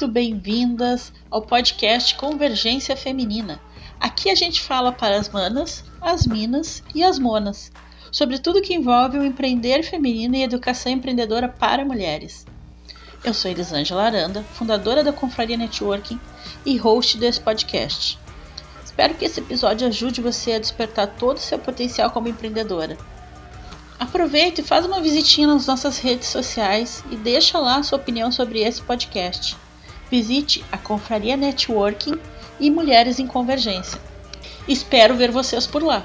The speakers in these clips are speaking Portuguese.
muito bem-vindas ao podcast Convergência Feminina. Aqui a gente fala para as manas, as minas e as monas sobre tudo que envolve o empreender feminino e educação empreendedora para mulheres. Eu sou Elisângela Aranda, fundadora da Confraria Networking e host desse podcast. Espero que esse episódio ajude você a despertar todo o seu potencial como empreendedora. Aproveita e faz uma visitinha nas nossas redes sociais e deixa lá sua opinião sobre esse podcast. Visite a Confraria Networking e Mulheres em Convergência. Espero ver vocês por lá.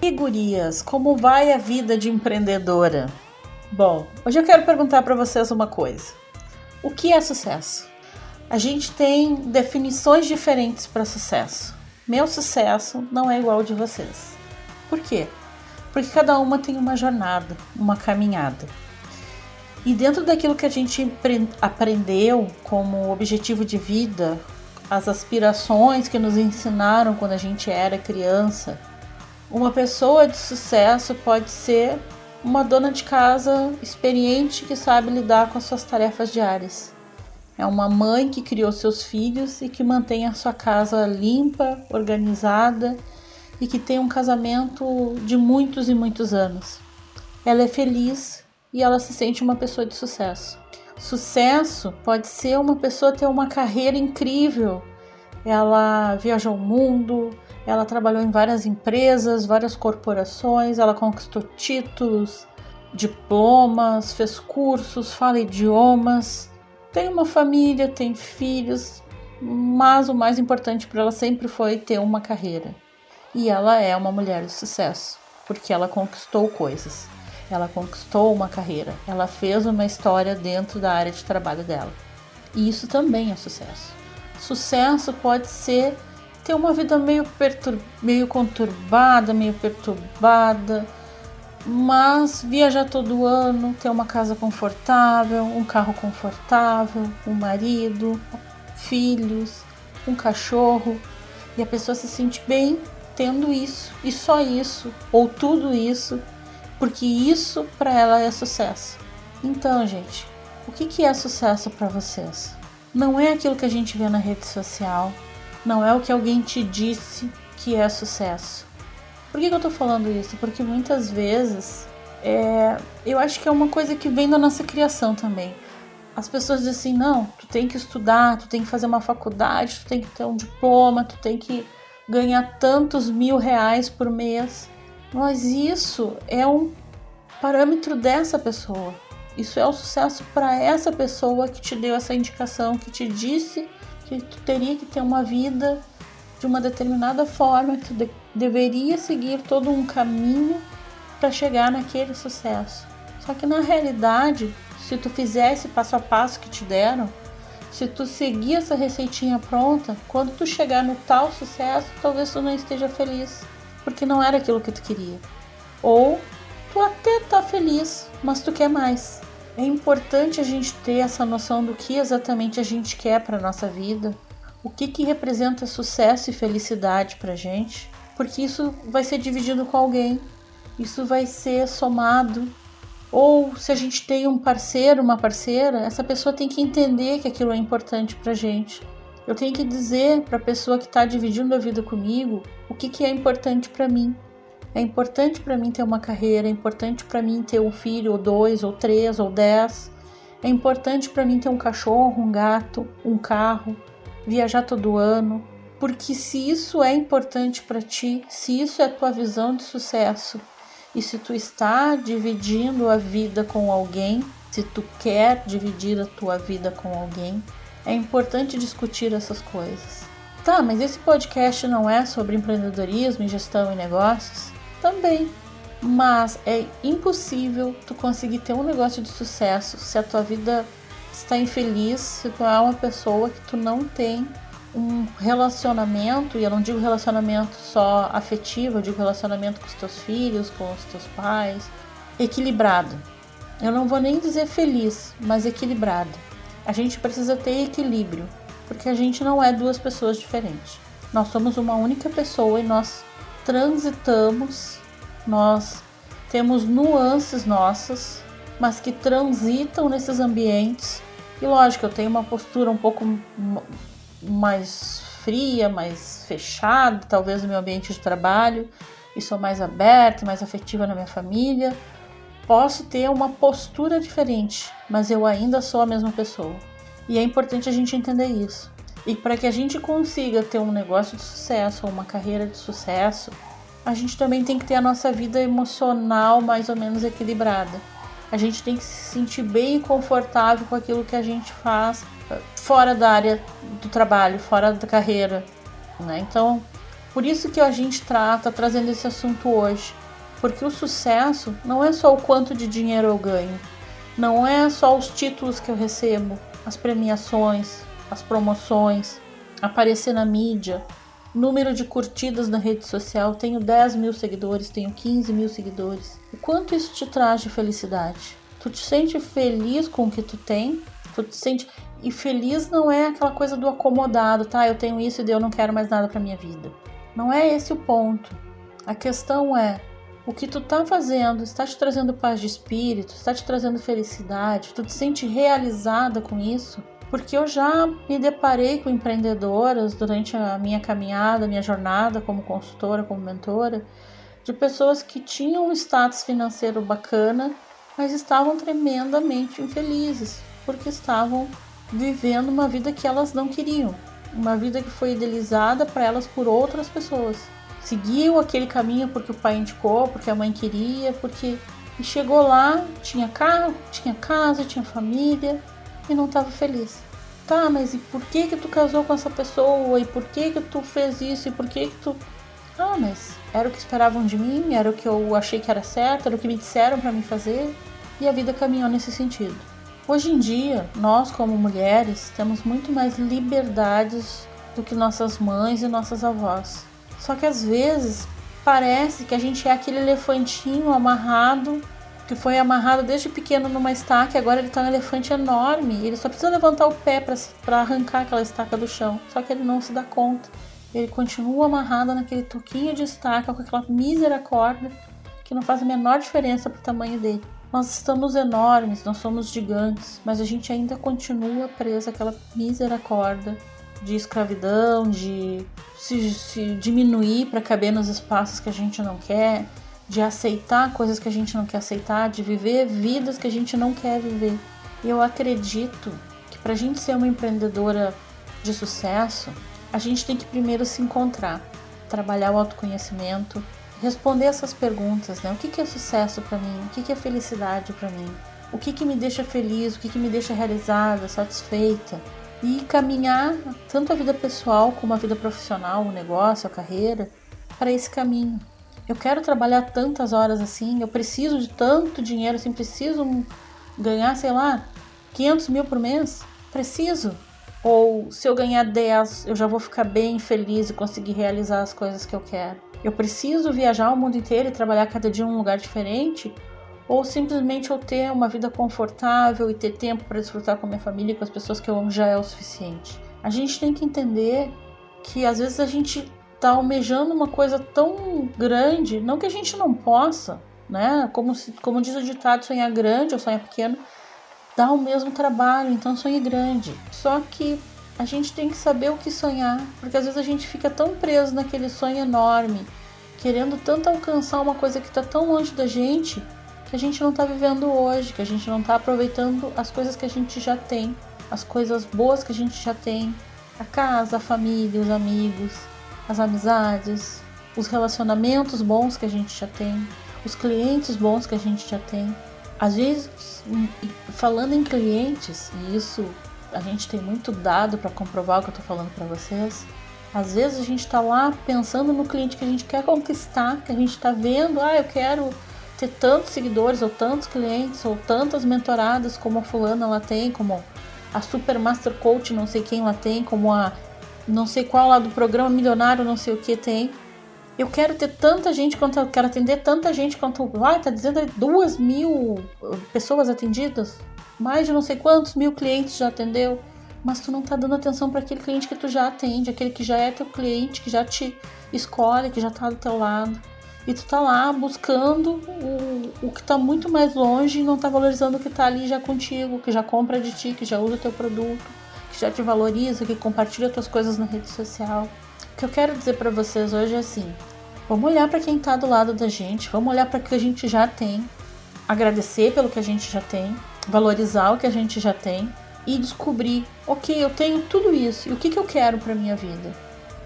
E gurias, como vai a vida de empreendedora? Bom, hoje eu quero perguntar para vocês uma coisa. O que é sucesso? A gente tem definições diferentes para sucesso. Meu sucesso não é igual ao de vocês. Por quê? Porque cada uma tem uma jornada, uma caminhada. E dentro daquilo que a gente aprendeu como objetivo de vida, as aspirações que nos ensinaram quando a gente era criança, uma pessoa de sucesso pode ser uma dona de casa experiente que sabe lidar com as suas tarefas diárias. É uma mãe que criou seus filhos e que mantém a sua casa limpa, organizada e que tem um casamento de muitos e muitos anos. Ela é feliz e ela se sente uma pessoa de sucesso. Sucesso pode ser uma pessoa ter uma carreira incrível. Ela viajou o mundo, ela trabalhou em várias empresas, várias corporações, ela conquistou títulos, diplomas, fez cursos, fala idiomas, tem uma família, tem filhos, mas o mais importante para ela sempre foi ter uma carreira. E ela é uma mulher de sucesso, porque ela conquistou coisas. Ela conquistou uma carreira, ela fez uma história dentro da área de trabalho dela. E isso também é sucesso. Sucesso pode ser ter uma vida meio, meio conturbada, meio perturbada, mas viajar todo ano, ter uma casa confortável, um carro confortável, um marido, filhos, um cachorro, e a pessoa se sente bem tendo isso, e só isso, ou tudo isso, porque isso para ela é sucesso. Então, gente, o que, que é sucesso para vocês? Não é aquilo que a gente vê na rede social, não é o que alguém te disse que é sucesso. Por que, que eu tô falando isso? Porque muitas vezes é, eu acho que é uma coisa que vem da nossa criação também. As pessoas dizem assim, não, tu tem que estudar, tu tem que fazer uma faculdade, tu tem que ter um diploma, tu tem que ganhar tantos mil reais por mês. Mas isso é um parâmetro dessa pessoa. Isso é o sucesso para essa pessoa que te deu essa indicação, que te disse que tu teria que ter uma vida de uma determinada forma, que tu deveria seguir todo um caminho para chegar naquele sucesso. Só que na realidade, se tu fizesse passo a passo que te deram, se tu seguir essa receitinha pronta, quando tu chegar no tal sucesso, talvez tu não esteja feliz, porque não era aquilo que tu queria. Ou tu até tá feliz, mas tu quer mais. É importante a gente ter essa noção do que exatamente a gente quer para nossa vida, o que, que representa sucesso e felicidade para gente, porque isso vai ser dividido com alguém, isso vai ser somado. Ou se a gente tem um parceiro, uma parceira, essa pessoa tem que entender que aquilo é importante para gente. Eu tenho que dizer para a pessoa que está dividindo a vida comigo o que, que é importante para mim. É importante para mim ter uma carreira, é importante para mim ter um filho, ou dois, ou três, ou dez. É importante para mim ter um cachorro, um gato, um carro, viajar todo ano. Porque se isso é importante para ti, se isso é tua visão de sucesso, e se tu está dividindo a vida com alguém, se tu quer dividir a tua vida com alguém, é importante discutir essas coisas. Tá, mas esse podcast não é sobre empreendedorismo gestão e negócios? também. Mas é impossível tu conseguir ter um negócio de sucesso se a tua vida está infeliz, se tu é uma pessoa que tu não tem um relacionamento, e eu não digo relacionamento só afetivo, eu digo relacionamento com os teus filhos, com os teus pais, equilibrado. Eu não vou nem dizer feliz, mas equilibrado. A gente precisa ter equilíbrio, porque a gente não é duas pessoas diferentes. Nós somos uma única pessoa e nós transitamos, nós temos nuances nossas, mas que transitam nesses ambientes. E lógico, eu tenho uma postura um pouco mais fria, mais fechada, talvez no meu ambiente de trabalho, e sou mais aberta, mais afetiva na minha família. Posso ter uma postura diferente, mas eu ainda sou a mesma pessoa. E é importante a gente entender isso. E para que a gente consiga ter um negócio de sucesso ou uma carreira de sucesso, a gente também tem que ter a nossa vida emocional mais ou menos equilibrada. A gente tem que se sentir bem confortável com aquilo que a gente faz eh, fora da área do trabalho, fora da carreira. Né? Então, por isso que a gente trata trazendo esse assunto hoje. Porque o sucesso não é só o quanto de dinheiro eu ganho, não é só os títulos que eu recebo, as premiações, as promoções, aparecer na mídia, número de curtidas na rede social, tenho 10 mil seguidores, tenho 15 mil seguidores. O quanto isso te traz de felicidade? Tu te sente feliz com o que tu tem? Tu te sente. E feliz não é aquela coisa do acomodado, tá? Eu tenho isso e eu não quero mais nada pra minha vida. Não é esse o ponto. A questão é o que tu tá fazendo está te trazendo paz de espírito, está te trazendo felicidade, tu te sente realizada com isso? Porque eu já me deparei com empreendedoras durante a minha caminhada, minha jornada como consultora, como mentora, de pessoas que tinham um status financeiro bacana, mas estavam tremendamente infelizes, porque estavam vivendo uma vida que elas não queriam, uma vida que foi idealizada para elas por outras pessoas. Seguiu aquele caminho porque o pai indicou, porque a mãe queria, porque e chegou lá, tinha carro, tinha casa, tinha família, e não estava feliz. Tá, mas e por que que tu casou com essa pessoa? E por que que tu fez isso? E por que que tu... Ah, mas era o que esperavam de mim, era o que eu achei que era certo, era o que me disseram para mim fazer. E a vida caminhou nesse sentido. Hoje em dia, nós como mulheres temos muito mais liberdades do que nossas mães e nossas avós. Só que às vezes parece que a gente é aquele elefantinho amarrado que foi amarrado desde pequeno numa estaca e agora ele tá um elefante enorme. Ele só precisa levantar o pé para arrancar aquela estaca do chão. Só que ele não se dá conta. Ele continua amarrado naquele toquinho de estaca com aquela mísera corda que não faz a menor diferença pro tamanho dele. Nós estamos enormes, nós somos gigantes, mas a gente ainda continua preso àquela mísera corda de escravidão, de se, se diminuir para caber nos espaços que a gente não quer, de aceitar coisas que a gente não quer aceitar, de viver vidas que a gente não quer viver. E eu acredito que para a gente ser uma empreendedora de sucesso, a gente tem que primeiro se encontrar, trabalhar o autoconhecimento, responder essas perguntas, né? O que, que é sucesso para mim? O que, que é felicidade para mim? O que, que me deixa feliz? O que, que me deixa realizada, satisfeita? E caminhar tanto a vida pessoal como a vida profissional, o negócio, a carreira, para esse caminho eu quero trabalhar tantas horas assim, eu preciso de tanto dinheiro assim, preciso ganhar, sei lá, 500 mil por mês? Preciso. Ou se eu ganhar 10, eu já vou ficar bem feliz e conseguir realizar as coisas que eu quero. Eu preciso viajar o mundo inteiro e trabalhar cada dia em um lugar diferente? Ou simplesmente eu ter uma vida confortável e ter tempo para desfrutar com a minha família e com as pessoas que eu amo já é o suficiente? A gente tem que entender que às vezes a gente está almejando uma coisa tão grande, não que a gente não possa, né? Como, se, como diz o ditado, sonhar grande ou sonhar pequeno dá o mesmo trabalho, então sonhe grande. Só que a gente tem que saber o que sonhar, porque às vezes a gente fica tão preso naquele sonho enorme, querendo tanto alcançar uma coisa que está tão longe da gente, que a gente não está vivendo hoje, que a gente não está aproveitando as coisas que a gente já tem, as coisas boas que a gente já tem, a casa, a família, os amigos, as amizades, os relacionamentos bons que a gente já tem, os clientes bons que a gente já tem. Às vezes, falando em clientes, e isso a gente tem muito dado para comprovar o que eu estou falando para vocês. Às vezes a gente está lá pensando no cliente que a gente quer conquistar, que a gente está vendo, ah, eu quero ter tantos seguidores, ou tantos clientes, ou tantas mentoradas como a fulana ela tem, como a Super Master Coach, não sei quem ela tem, como a não sei qual lá do programa milionário, não sei o que tem. Eu quero ter tanta gente quanto eu quero atender tanta gente quanto. Ah, tá dizendo duas mil uh, pessoas atendidas? Mais de não sei quantos mil clientes já atendeu? mas tu não tá dando atenção para aquele cliente que tu já atende, aquele que já é teu cliente, que já te escolhe, que já tá do teu lado. E tu tá lá buscando o, o que tá muito mais longe e não tá valorizando o que tá ali já contigo, que já compra de ti, que já usa teu produto, que já te valoriza, que compartilha tuas coisas na rede social. O que eu quero dizer para vocês hoje é assim: vamos olhar para quem tá do lado da gente, vamos olhar para o que a gente já tem, agradecer pelo que a gente já tem, valorizar o que a gente já tem e descobrir, ok, eu tenho tudo isso, e o que, que eu quero para minha vida?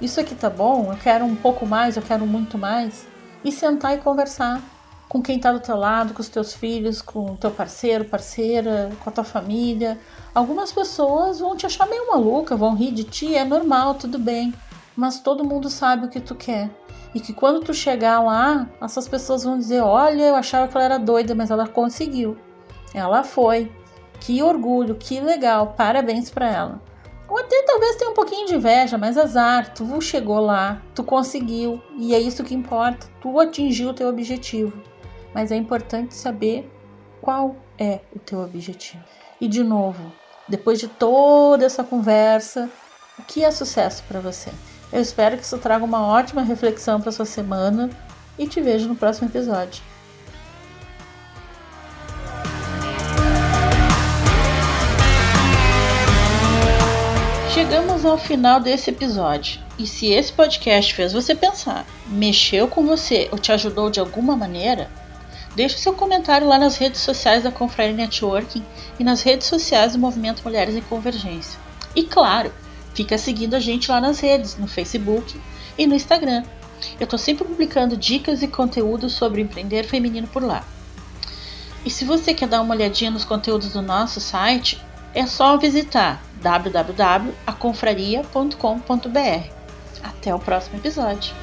Isso aqui tá bom? Eu quero um pouco mais, eu quero muito mais? E sentar e conversar com quem tá do teu lado, com os teus filhos, com o teu parceiro, parceira, com a tua família. Algumas pessoas vão te achar meio maluca, vão rir de ti, é normal, tudo bem. Mas todo mundo sabe o que tu quer. E que quando tu chegar lá, essas pessoas vão dizer: Olha, eu achava que ela era doida, mas ela conseguiu. Ela foi. Que orgulho, que legal, parabéns para ela. Ou até talvez tenha um pouquinho de inveja, mas azar, tu chegou lá, tu conseguiu, e é isso que importa, tu atingiu o teu objetivo. Mas é importante saber qual é o teu objetivo. E de novo, depois de toda essa conversa, o que é sucesso para você? Eu espero que isso traga uma ótima reflexão para sua semana e te vejo no próximo episódio. Chegamos ao final desse episódio. E se esse podcast fez você pensar, mexeu com você ou te ajudou de alguma maneira, deixe seu comentário lá nas redes sociais da Confraria Networking e nas redes sociais do Movimento Mulheres em Convergência. E claro, fica seguindo a gente lá nas redes, no Facebook e no Instagram. Eu estou sempre publicando dicas e conteúdos sobre empreender feminino por lá. E se você quer dar uma olhadinha nos conteúdos do nosso site, é só visitar www.aconfraria.com.br. Até o próximo episódio.